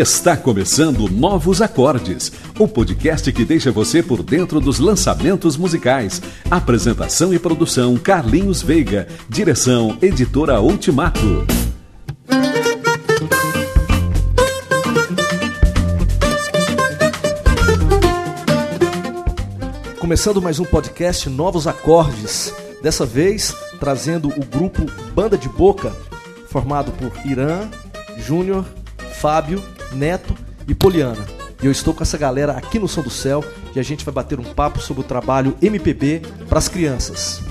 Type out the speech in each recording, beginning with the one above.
Está começando Novos Acordes, o podcast que deixa você por dentro dos lançamentos musicais. Apresentação e produção Carlinhos Veiga, direção Editora Ultimato. Começando mais um podcast Novos Acordes, dessa vez trazendo o grupo Banda de Boca, formado por Irã, Júnior, Fábio Neto e Poliana. E eu estou com essa galera aqui no Som do Céu e a gente vai bater um papo sobre o trabalho MPB para as crianças.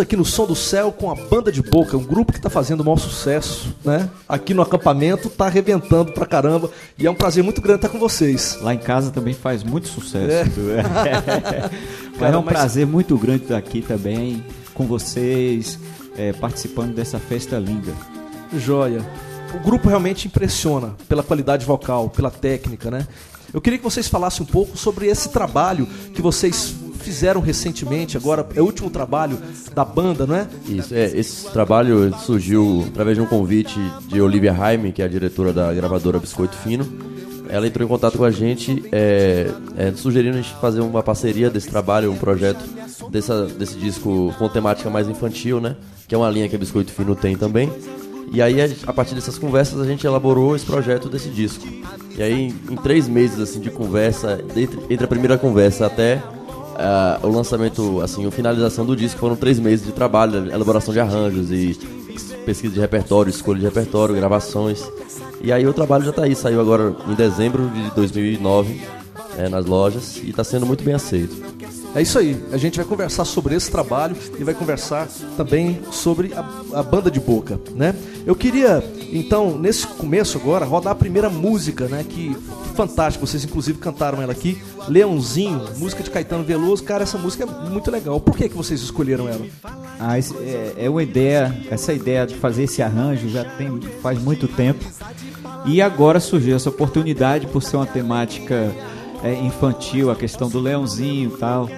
Estamos aqui no Som do Céu com a Banda de Boca, um grupo que está fazendo o maior sucesso, né? Aqui no acampamento, está arrebentando pra caramba. E é um prazer muito grande estar com vocês. Lá em casa também faz muito sucesso. É, Cara, é um mas... prazer muito grande estar aqui também com vocês, é, participando dessa festa linda. Joia. O grupo realmente impressiona pela qualidade vocal, pela técnica, né? Eu queria que vocês falassem um pouco sobre esse trabalho que vocês fizeram recentemente, agora é o último trabalho da banda, não é? Isso, é, esse trabalho surgiu através de um convite de Olivia Jaime, que é a diretora da gravadora Biscoito Fino. Ela entrou em contato com a gente, é, é, sugerindo a gente fazer uma parceria desse trabalho, um projeto dessa, desse disco com temática mais infantil, né? Que é uma linha que a Biscoito Fino tem também. E aí, a partir dessas conversas, a gente elaborou esse projeto desse disco. E aí, em três meses assim de conversa, entre, entre a primeira conversa até uh, o lançamento, assim, a finalização do disco foram três meses de trabalho, elaboração de arranjos e pesquisa de repertório, escolha de repertório, gravações. E aí o trabalho já está aí, saiu agora em dezembro de 2009 é, nas lojas e está sendo muito bem aceito. É isso aí. A gente vai conversar sobre esse trabalho e vai conversar também sobre a, a, banda de boca, né? Eu queria, então, nesse começo agora, rodar a primeira música, né? Que fantástico, vocês inclusive cantaram ela aqui, Leãozinho, música de Caetano Veloso. Cara, essa música é muito legal. Por que, que vocês escolheram ela? Ah, esse, é, é uma ideia, essa ideia de fazer esse arranjo já tem faz muito tempo. E agora surgiu essa oportunidade por ser uma temática é, infantil, a questão do leãozinho e tal.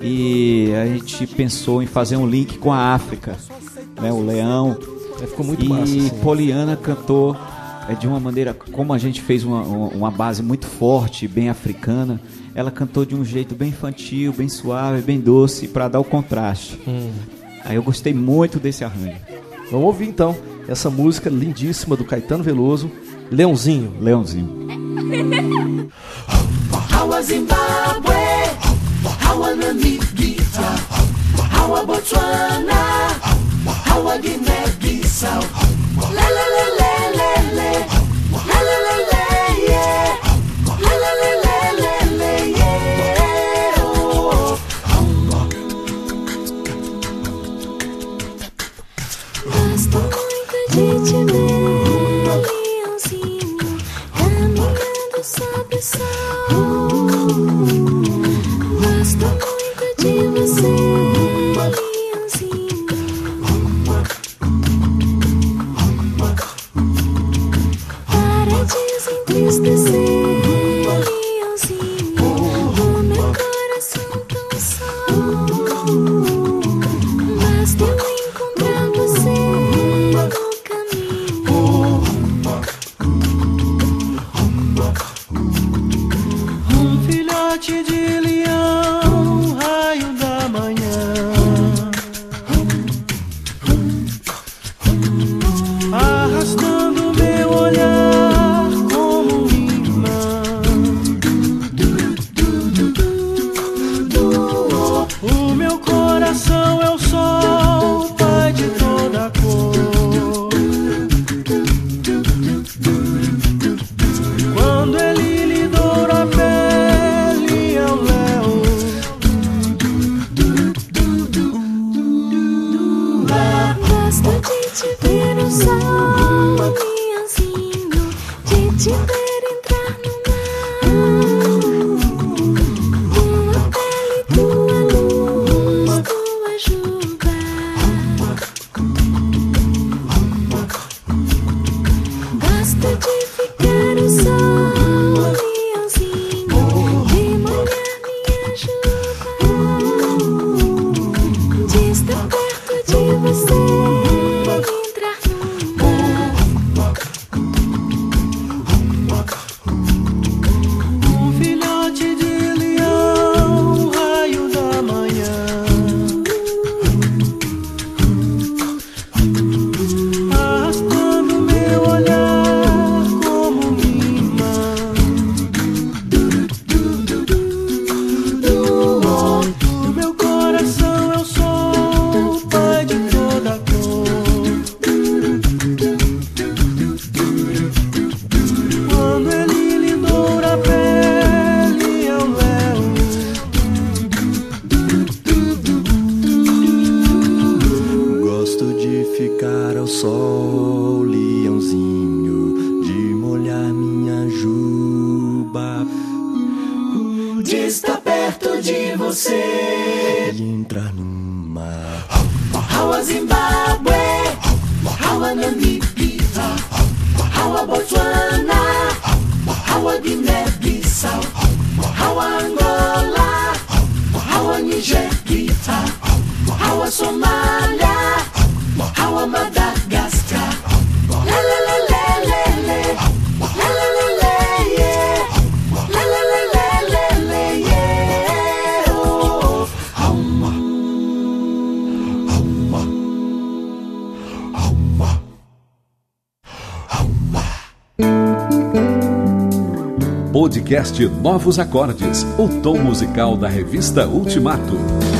E a gente pensou em fazer um link com a África, né, o leão. É, ficou muito e massa. E assim. Poliana cantou é, de uma maneira, como a gente fez uma, uma base muito forte, bem africana, ela cantou de um jeito bem infantil, bem suave, bem doce, para dar o contraste. Hum. Aí eu gostei muito desse arranjo. Vamos ouvir então essa música lindíssima do Caetano Veloso, Leãozinho. Leãozinho. Hawa Namibia, Hawa Botswana, Hawa Guinea-Bissau. La la la yeah. Oh, Podcast Novos Acordes, o tom musical da revista Ultimato.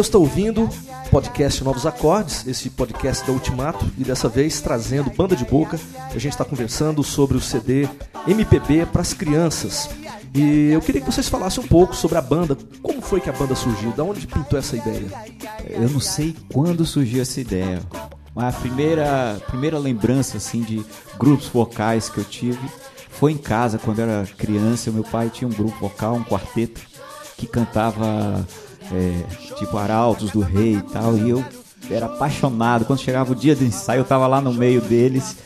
Você está ouvindo o podcast Novos Acordes, esse podcast da Ultimato, e dessa vez trazendo Banda de Boca. A gente está conversando sobre o CD MPB para as crianças. E eu queria que vocês falassem um pouco sobre a banda. Como foi que a banda surgiu? Da onde pintou essa ideia? Eu não sei quando surgiu essa ideia, mas a primeira, primeira lembrança assim de grupos vocais que eu tive foi em casa quando eu era criança. Meu pai tinha um grupo vocal, um quarteto que cantava é, tipo Arautos do Rei e tal, e eu era apaixonado. Quando chegava o dia do ensaio, eu tava lá no meio deles.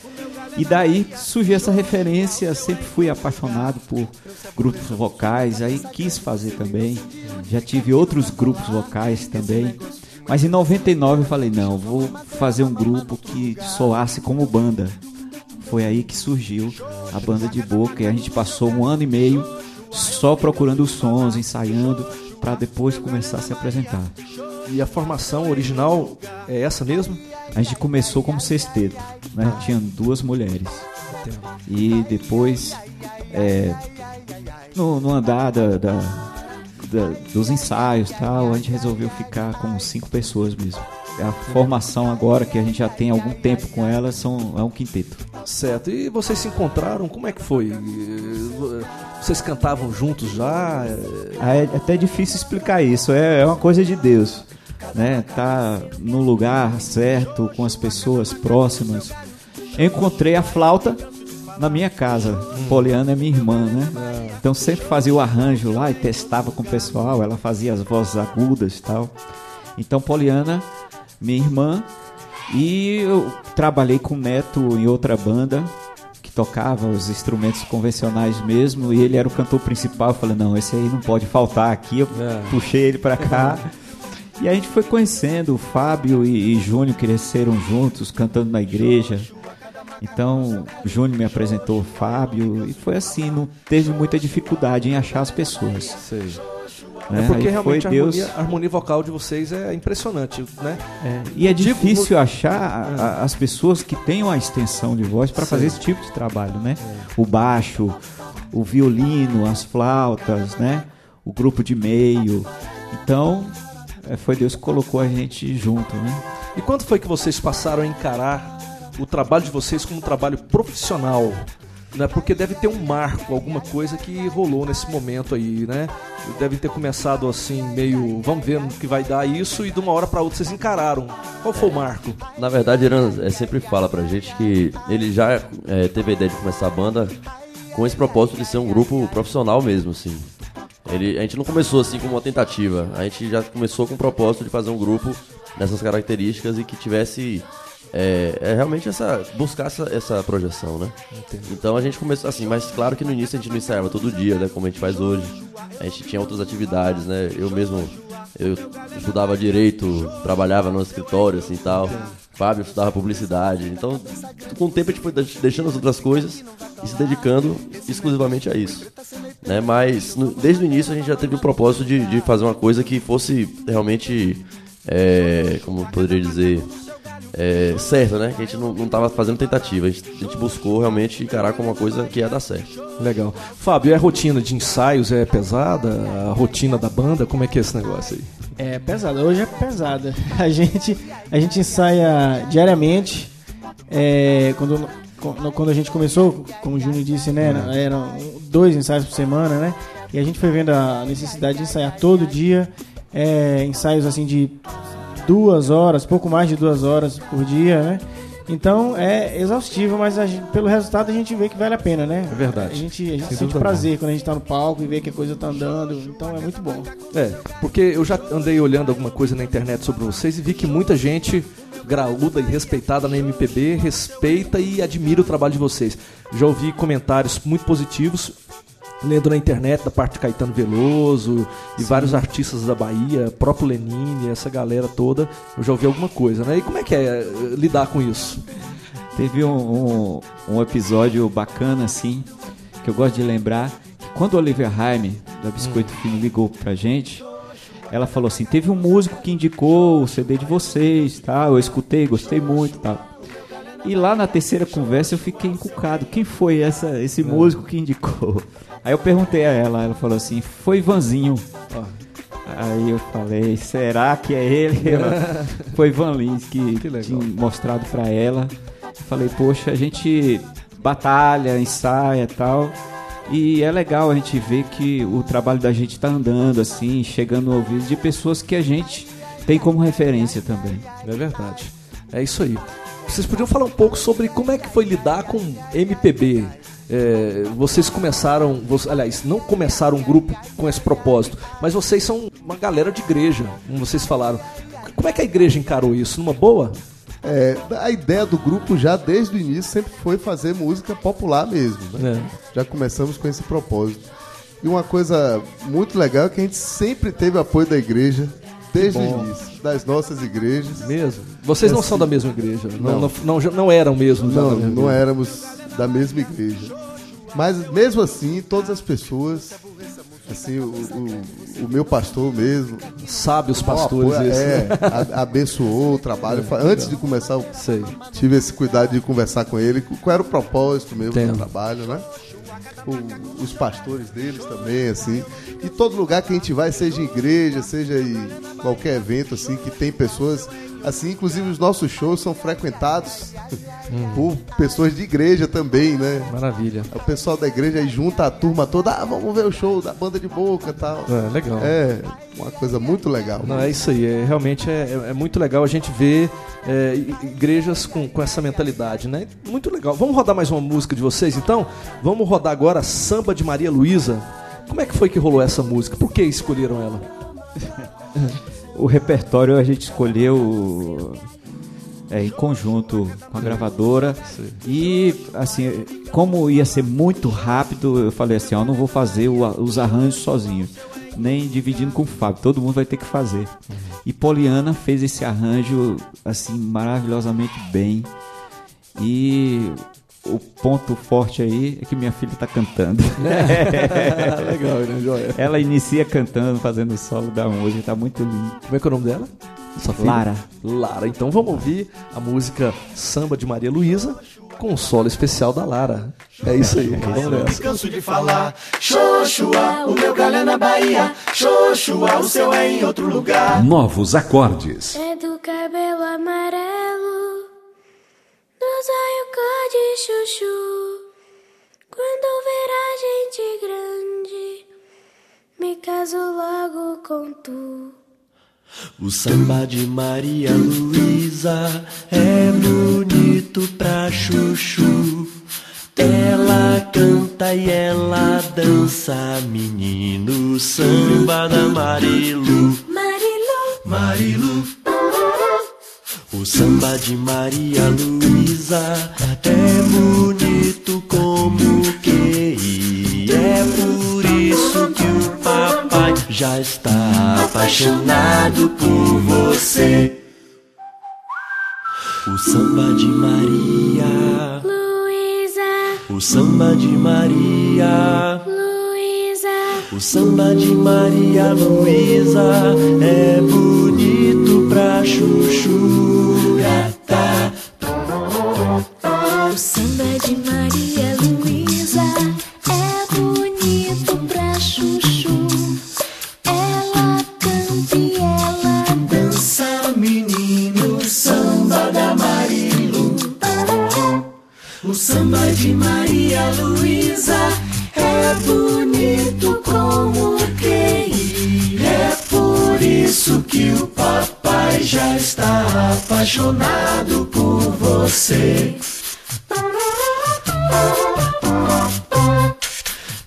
E daí surgiu essa referência, sempre fui apaixonado por grupos vocais, aí quis fazer também. Já tive outros grupos vocais também. Mas em 99 eu falei, não, vou fazer um grupo que soasse como banda. Foi aí que surgiu a banda de boca e a gente passou um ano e meio só procurando os sons, ensaiando, para depois começar a se apresentar. E a formação original é essa mesmo? A gente começou como sexteto, né? Tinha duas mulheres. E depois, é, no, no andar da, da- da- dos ensaios tal, a gente resolveu ficar como cinco pessoas mesmo. A formação agora, que a gente já tem algum tempo com ela, são, é um quinteto. Certo. E vocês se encontraram? Como é que foi? Vocês cantavam juntos já? Ah, É até difícil explicar isso, é, é uma coisa de Deus, né? Tá no lugar certo, com as pessoas próximas. Encontrei a flauta na minha casa. Poliana é minha irmã, né? Então sempre fazia o arranjo lá e testava com o pessoal, ela fazia as vozes agudas e tal. Então Poliana, minha irmã, e eu trabalhei com o Neto em outra banda que tocava os instrumentos convencionais mesmo, e ele era o cantor principal. Eu falei, não, esse aí não pode faltar aqui. Eu É. puxei ele pra cá. E a gente foi conhecendo o Fábio e, e Júnior cresceram juntos, cantando na igreja. Então, o Júnior me apresentou o Fábio e foi assim, não teve muita dificuldade em achar as pessoas. sei. Né? É porque realmente a harmonia, a harmonia vocal de vocês é impressionante, né? É, e é Tipo, difícil no- achar a- a- as pessoas que tenham a extensão de voz para fazer esse tipo de trabalho, né? É. O baixo, o violino, as flautas, né? O grupo de meio. Então, é, foi Deus que colocou a gente junto, né? E quando foi que vocês passaram a encarar o trabalho de vocês como um trabalho profissional? Né? Porque deve ter um marco, alguma coisa que rolou nesse momento aí, né? Devem ter começado assim, meio, vamos ver no que vai dar isso, e de uma hora para outra vocês encararam. Qual foi o marco? Na verdade, Irã é, sempre fala pra gente que ele já é, teve a ideia de começar a banda com esse propósito de ser um grupo profissional mesmo, assim. Ele, a gente não começou assim como uma tentativa, a gente já começou com o propósito de fazer um grupo dessas características e que tivesse é, é realmente essa buscar essa, essa projeção, né? Então a gente começou assim, mas claro que no início a gente não ensaiava todo dia, né? Como a gente faz hoje. A gente tinha outras atividades, né? Eu mesmo eu estudava direito, trabalhava no escritório assim tal. Fábio estudava publicidade. Então, com o tempo a gente foi deix- deixando as outras coisas e se dedicando exclusivamente a isso. Né? Mas no- desde o início a gente já teve o propósito de, de fazer uma coisa que fosse realmente, é, como eu poderia dizer, é, certa, né? Que a gente não, não tava fazendo tentativa. A gente, a gente buscou realmente encarar como uma coisa que ia dar certo. Legal. Fábio, e a rotina de ensaios é pesada? A rotina da banda? Como é que é esse negócio aí? É pesada, hoje é pesada. A gente, a gente ensaia diariamente. É, quando, quando a gente começou, como o Júnior disse, né? Eram dois ensaios por semana, né? E a gente foi vendo a necessidade de ensaiar todo dia. É, ensaios assim de duas horas, pouco mais de duas horas por dia, né? Então é exaustivo, mas gente- pelo resultado a gente vê que vale a pena, né? É verdade. A gente, a gente Sem sente prazer quando a gente tá no palco e vê que a coisa tá andando. Então é muito bom. É, porque eu já andei olhando alguma coisa na internet sobre vocês e vi que muita gente graúda e respeitada na MPB respeita e admira o trabalho de vocês. Já ouvi comentários muito positivos lendo na internet da parte de Caetano Veloso e vários artistas da Bahia, próprio Lenine, essa galera toda. Eu já ouvi alguma coisa, né? E como é que é eh, lidar com isso? Teve um, um, um episódio bacana, assim, que eu gosto de lembrar. que Quando a Olivia Haime, da Biscoito Fino, ligou pra gente, ela falou assim: teve um músico que indicou o CD de vocês, tá? Eu escutei, gostei muito, tal. E lá na terceira conversa eu fiquei encucado. Quem foi essa, esse músico que indicou? Aí eu perguntei a ela, ela falou assim: foi Vanzinho. Aí eu falei, será que é ele? Ela, foi Van Lins que, Que tinha mostrado pra ela. Eu falei, poxa, a gente batalha, ensaia e tal. E é legal a gente ver que o trabalho da gente tá andando assim, chegando no ouvido de pessoas que a gente tem como referência também. É verdade. É isso aí. Vocês podiam falar um pouco sobre como é que foi lidar com MPB. É, vocês começaram, vo- aliás, não começaram um grupo com esse propósito, mas vocês são uma galera de igreja, como vocês falaram. Como é que a igreja encarou isso? Numa boa? É, a ideia do grupo já desde o início sempre foi fazer música popular mesmo. né? Já começamos com esse propósito. E uma coisa muito legal é que a gente sempre teve apoio da igreja, desde o início, das nossas igrejas. Mesmo? Vocês não Assim, são da mesma igreja? Não, não. não, não, não eram mesmo? Não, não igreja. éramos da mesma igreja. Mas mesmo assim, todas as pessoas, assim, o, o- o meu pastor mesmo, Sábios pastores apoia- esses. é, a- abençoou o trabalho. Fa- Antes de começar, Sei. tive esse cuidado de conversar com ele, qual era o propósito mesmo Entendo. do trabalho, né? O- os pastores deles também, assim. E todo lugar que a gente vai, seja em igreja, seja em qualquer evento, assim, que tem pessoas, assim, inclusive os nossos shows são frequentados por pessoas de igreja também, né? Maravilha. O pessoal da igreja aí junta a turma toda, ah, vamos ver o show da banda de boca e tal. É, legal. É, uma coisa muito legal. Não, é isso aí. É, realmente é, é- é muito legal a gente ver é, igrejas com, com essa mentalidade, né? Muito legal. Vamos rodar mais uma música de vocês, então? Vamos rodar agora Samba de Maria Luísa. Como é que foi que rolou essa música? Por que escolheram ela? O repertório a gente escolheu é, em conjunto com a gravadora. E assim, como ia ser muito rápido, eu falei assim, ó, não vou fazer o- os arranjos sozinho, nem dividindo com o Fábio, todo mundo vai ter que fazer. E Poliana fez esse arranjo assim maravilhosamente bem. E o ponto forte aí é que minha filha tá cantando. legal, né, Joia? Ela inicia cantando, fazendo o solo da música, tá muito lindo. Como é que é o nome dela? Sua filha? Lara. Lara. Então vamos ouvir a música Samba de Maria Luísa com o solo especial da Lara. É isso aí. Vamos nessa. Canso de falar, Xoxua, o meu galho é na Bahia, Xoxua, o seu é em outro lugar. Novos acordes. É do cabelo amarelo, olhos cor de chuchu. Quando ver a gente grande, me caso logo com tu. O samba de Maria Luísa é bonito pra chuchu. Ela canta e ela dança, menino. Samba da Marilu, Marilu, Marilu. O samba de Maria Luísa é bonito como que é por isso que o papai já está apaixonado por você. O samba de Maria, Luísa, o samba de Maria. Luísa, O samba de Maria Luísa é bonito chuchura. O samba de Maria Luísa é bonito pra chuchu. Ela canta e ela dança, menino, O samba da Marilu. O samba de Maria Luísa é bonito como quem é por isso que o papai já está apaixonado por você.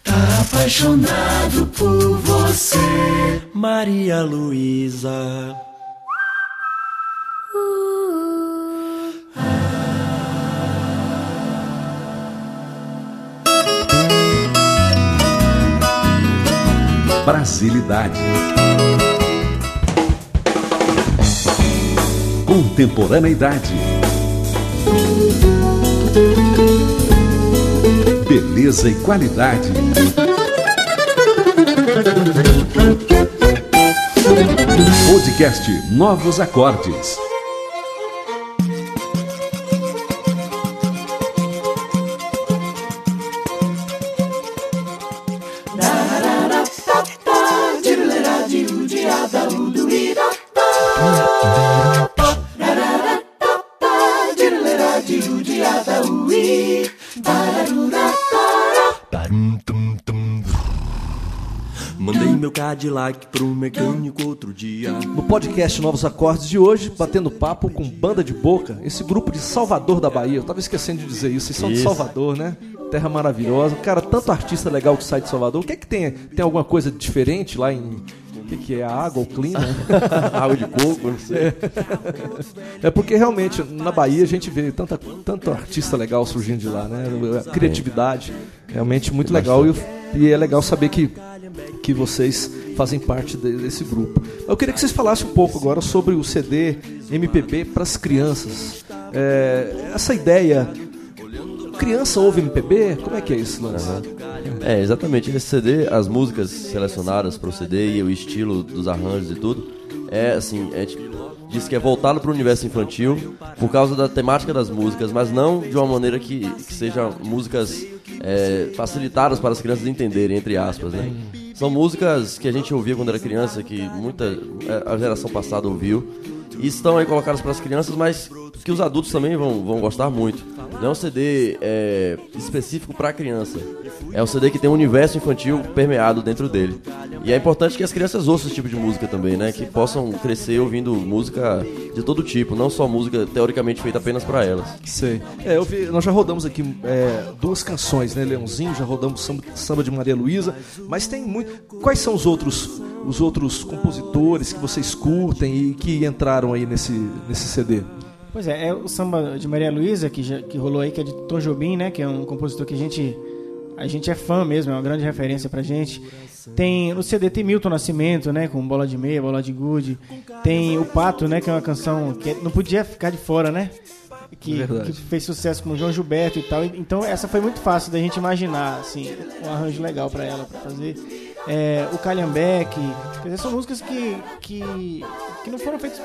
Tá apaixonado por você. Maria Luísa. Brasilidade. Contemporaneidade. Beleza e qualidade. Podcast Novos Acordes. Cadillac pro mecânico outro dia. No podcast Novos Acordes de hoje, batendo papo com Banda de Boca, esse grupo de Salvador da Bahia. Eu tava esquecendo de dizer isso, vocês são de Isso. Salvador, né? Terra maravilhosa. Cara, tanto artista legal que sai de Salvador. O que é que tem? Tem alguma coisa diferente lá em. O que, que é? A água, o clima? Água de coco, não sei. É porque realmente na Bahia a gente vê tanta, tanto artista legal surgindo de lá, né? A criatividade realmente muito legal e, e é legal saber que, que vocês fazem parte de- desse grupo. Eu queria que vocês falassem um pouco agora sobre o CD MPB para as crianças. É, essa ideia. Criança ouve MPB? Como é que é esse lance? É, exatamente. Nesse CD, as músicas selecionadas para o CD e o estilo dos arranjos e tudo, é assim, a gente diz que é voltado para o universo infantil por causa da temática das músicas, mas não de uma maneira que, que sejam músicas é, facilitadas para as crianças entenderem, entre aspas, né? São músicas que a gente ouvia quando era criança, que muita é, a geração passada ouviu, e estão aí colocadas para as crianças, mas que os adultos também vão, vão gostar muito. Não é um CD é, específico para criança. É um CD que tem um universo infantil permeado dentro dele. E é importante que as crianças ouçam esse tipo de música também, né? Que possam crescer ouvindo música de todo tipo, não só música teoricamente feita apenas para elas. Sei. É, vi, nós já rodamos aqui é, duas canções, né? Leãozinho, já rodamos samba, samba de Maria Luísa, mas tem muito. Quais são os outros, os outros compositores que vocês curtem e que entraram aí nesse, nesse CD? Pois é, é o samba de Maria Luísa, que, já- que rolou aí, que é de Tom Jobim, né? Que é um compositor que a gente, a gente é fã mesmo, é uma grande referência pra gente. Tem, no CD tem Milton Nascimento, né? Com Bola de Meia, Bola de Gude. Tem O Pato, né? Que é uma canção que não podia ficar de fora, né? Que, que fez sucesso com o João Gilberto e tal. Então essa foi muito fácil da gente imaginar, assim, um arranjo legal pra ela, pra fazer. É, o dizer, são músicas que, que, que não foram feitas,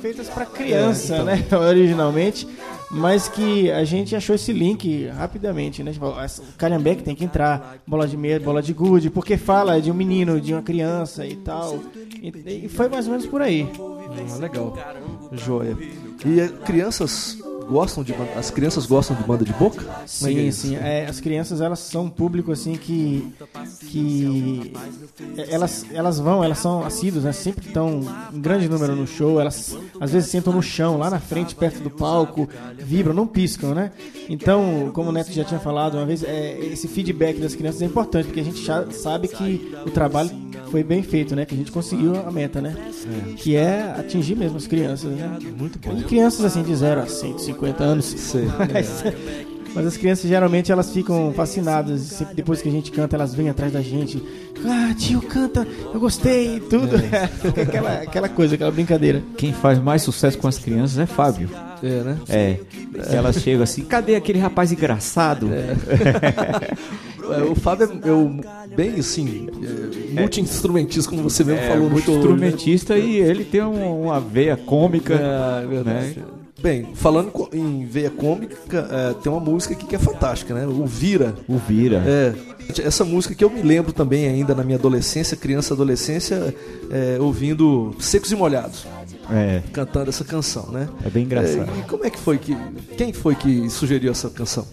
feitas para criança, É, então. né, originalmente, mas que a gente achou esse link rapidamente, né, tipo, o Calhambeque tem que entrar, bola de meia, bola de gude, porque fala de um menino, de uma criança e tal, e, e foi mais ou menos por aí. Ah, legal. Joia. E é, crianças gostam de banda- as crianças gostam de banda de boca? É que é Sim, sim. É, as crianças elas são um público assim que que elas elas vão, elas são assíduas, né? Sempre estão em grande número no show. Elas às vezes sentam no chão, lá na frente, perto do palco, vibram, não piscam, né? Então, como o Neto já tinha falado uma vez, é, esse feedback das crianças é importante porque a gente já sabe que o trabalho foi bem feito, né? Que a gente conseguiu a meta, né? Que é atingir mesmo as crianças, né? Muito bom. E crianças assim de 0 a 150 anos. Sei. Mas, mas as crianças geralmente elas ficam fascinadas. Sempre depois que a gente canta, elas vêm atrás da gente. Ah, tio, canta, eu gostei e tudo. Fica aquela, aquela coisa, aquela brincadeira. Quem faz mais sucesso com as crianças é Fábio. É, né? É. Elas chegam assim, cadê aquele rapaz engraçado? É, o Fábio é eu, bem assim, é, multi-instrumentista, como você mesmo É falou no muito show. né? instrumentista e ele tem um- uma veia cômica. É, é verdade. Bem, falando em veia cômica, é, tem uma música aqui que é fantástica, né? O Vira. O Vira. É, essa música que eu me lembro também ainda na minha adolescência, criança adolescência, é, ouvindo Secos e Molhados, É, cantando essa canção, né? é bem engraçado. É, e como é que foi que. Quem foi que sugeriu essa canção?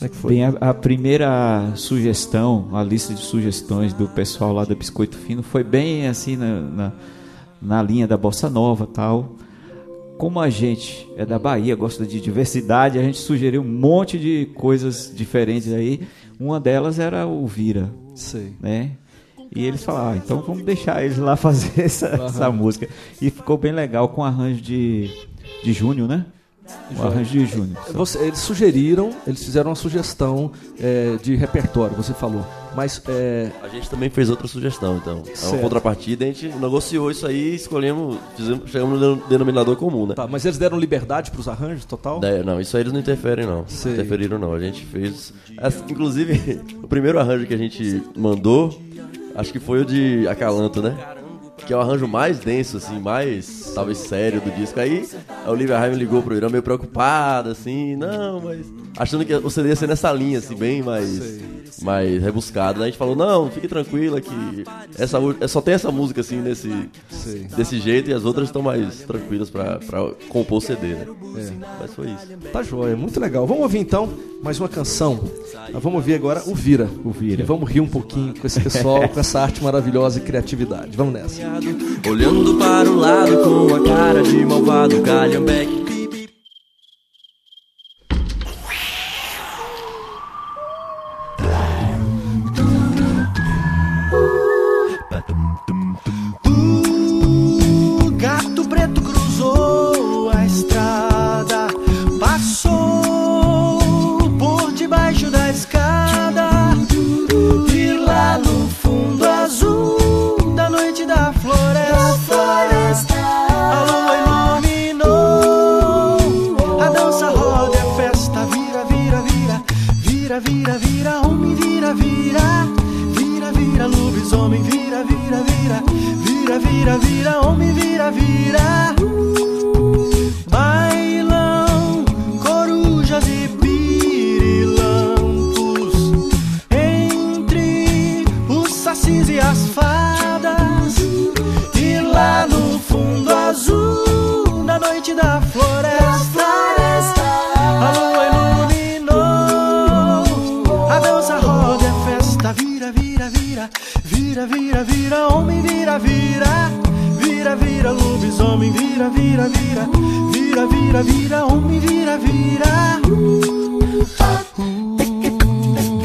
é que foi? Bem, a, a primeira sugestão, a lista de sugestões do pessoal lá do Biscoito Fino foi bem assim na, na, na linha da Bossa Nova tal. Como a gente é da Bahia, gosta de diversidade, a gente sugeriu um monte de coisas diferentes aí. Uma delas era o Vira, Sei. né? E eles falaram, ah, então vamos deixar eles lá fazer essa, essa música. E ficou bem legal com arranjo de, de Júnior, né? O arranjo de Júnior. Você- eles sugeriram, eles fizeram uma sugestão é, de repertório, você falou. Mas é, A gente também fez outra sugestão, então. É uma contrapartida, a gente negociou isso aí, escolhemos, fizemos, chegamos no denominador comum, né? tá, mas eles deram liberdade para os arranjos total? Não, isso aí eles não interferem, não. Sei. Interferiram, não. A gente fez. as- Inclusive, o primeiro arranjo que a gente mandou, acho que foi o de Acalanto, né? Que é o arranjo mais denso, assim, mais, talvez, sério do disco. Aí a Olivia Raime ligou pro Irã meio preocupada, assim, não, mas. Achando que o CD ia ser nessa linha, assim, bem mais. Mais rebuscado. Daí a gente falou, não, fique tranquila que essa, só tem essa música, assim, nesse, desse jeito, e as outras estão mais tranquilas pra, pra compor o CD, né? Mas foi isso. Tá joia, muito legal. Vamos ouvir então mais uma canção. Ah, Vamos ouvir agora o Vira. O Vira. E vamos rir um pouquinho com esse pessoal, com essa arte maravilhosa e criatividade. Vamos nessa. Olhando para o lado com a cara de malvado Calhambeque vira, vira, vira, vira, vira, vira, homem, vira, vira.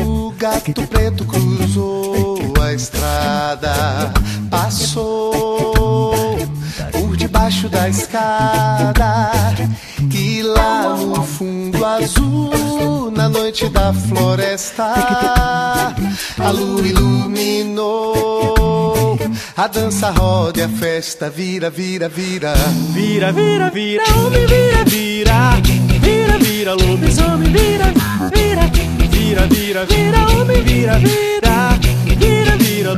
O gato preto cruzou a estrada, passou por debaixo da escada lá no fundo azul, na noite da floresta, a lua iluminou a dança, roda e a festa, vira, vira, vira. Vira, vira, vira, homem, vira, vira, vira, vira, lobisomem, vira, vira, vira, vira, vira, homem, vira, vira, vira, vira.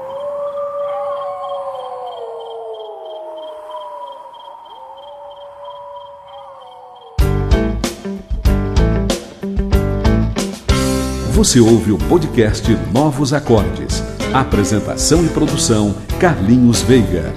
Você ouve o podcast Novos Acordes. Apresentação e produção Carlinhos Veiga.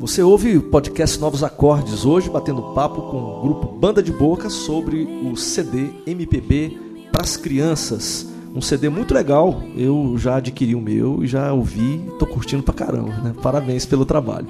Você ouve o podcast Novos Acordes hoje, batendo papo com o grupo Banda de Boca sobre o CD MPB para as crianças. Um CD muito legal, eu já adquiri o meu e já ouvi, tô curtindo pra caramba, né? Parabéns pelo trabalho.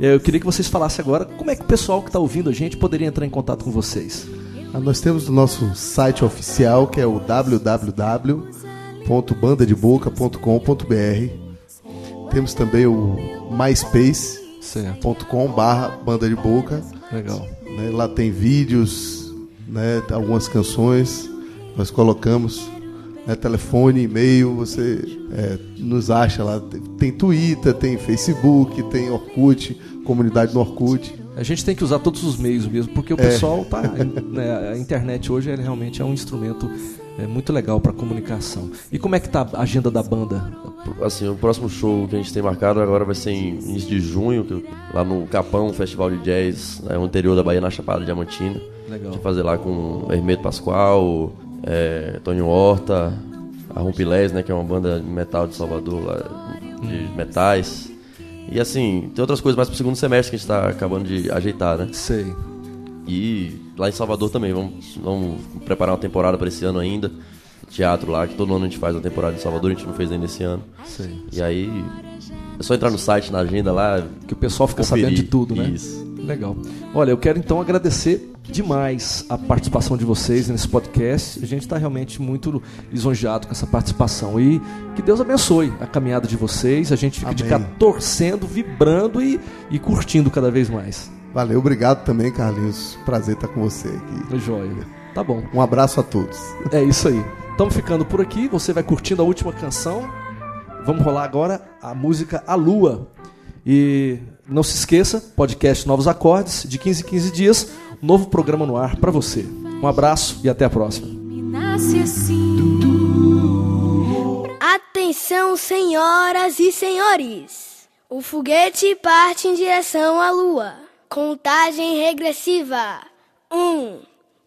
Eh, Eu queria que vocês falassem agora como é que o pessoal que está ouvindo a gente poderia entrar em contato com vocês. Ah, Nós temos o nosso site oficial que é o www.bandadeboca.com.br. Temos também o myspace.com barra banda de boca. Legal. né? Lá tem vídeos, né? algumas canções. Nós colocamos né, telefone, e-mail, você é, nos acha lá. Tem, Twitter, tem Facebook, tem Orkut, comunidade no Orkut. A gente tem que usar todos os meios mesmo, porque o É. pessoal tá. né, a internet hoje ela realmente é um instrumento é, muito legal para comunicação. E como é que tá a agenda da banda? Assim, o próximo show que a gente tem marcado agora vai ser em início de junho, lá no Capão, Festival de Jazz, né, no interior da Bahia, na Chapada Diamantina. Legal. A gente vai fazer lá com Hermeto Pascoal, é, Tonho Horta, a Rumpilés, né, que é uma banda de metal de Salvador, lá, de metais. E assim, tem outras coisas mais pro segundo semestre que a gente tá acabando de ajeitar, né? Sei. E lá em Salvador também, vamos, vamos preparar uma temporada para esse ano ainda. Teatro lá, que todo ano a gente faz a temporada em Salvador, a gente não fez ainda esse ano. Sei. E aí, é só entrar no site, na agenda lá. Que o pessoal fica Conferir. sabendo de tudo, né? Isso. Legal. Olha, eu quero então agradecer demais a participação de vocês nesse podcast. A gente está realmente muito lisonjeado com essa participação. E que Deus abençoe a caminhada de vocês. A gente fica de cá torcendo, vibrando e, e curtindo cada vez mais. Valeu, obrigado também, Carlinhos. Prazer estar com você aqui. Joia. Tá bom. Um abraço a todos. É isso aí. Estamos ficando por aqui. Você vai curtindo a última canção. Vamos rolar agora a música A Lua. E não se esqueça, podcast Novos Acordes, de 15 em 15 dias, novo programa no ar para você. Um abraço e até a próxima. Assim. Atenção, senhoras e senhores. O foguete parte em direção à lua. Contagem regressiva. Um,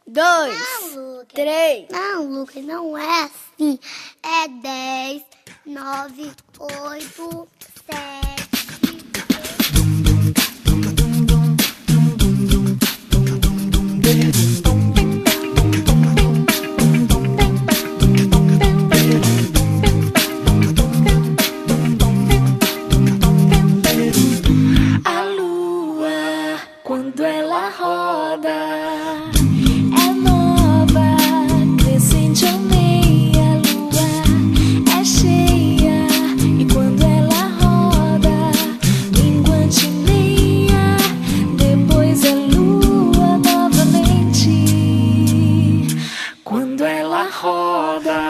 dois, três. Não, Lucas, não é assim. É 10, 9, 8, 7. Ela roda,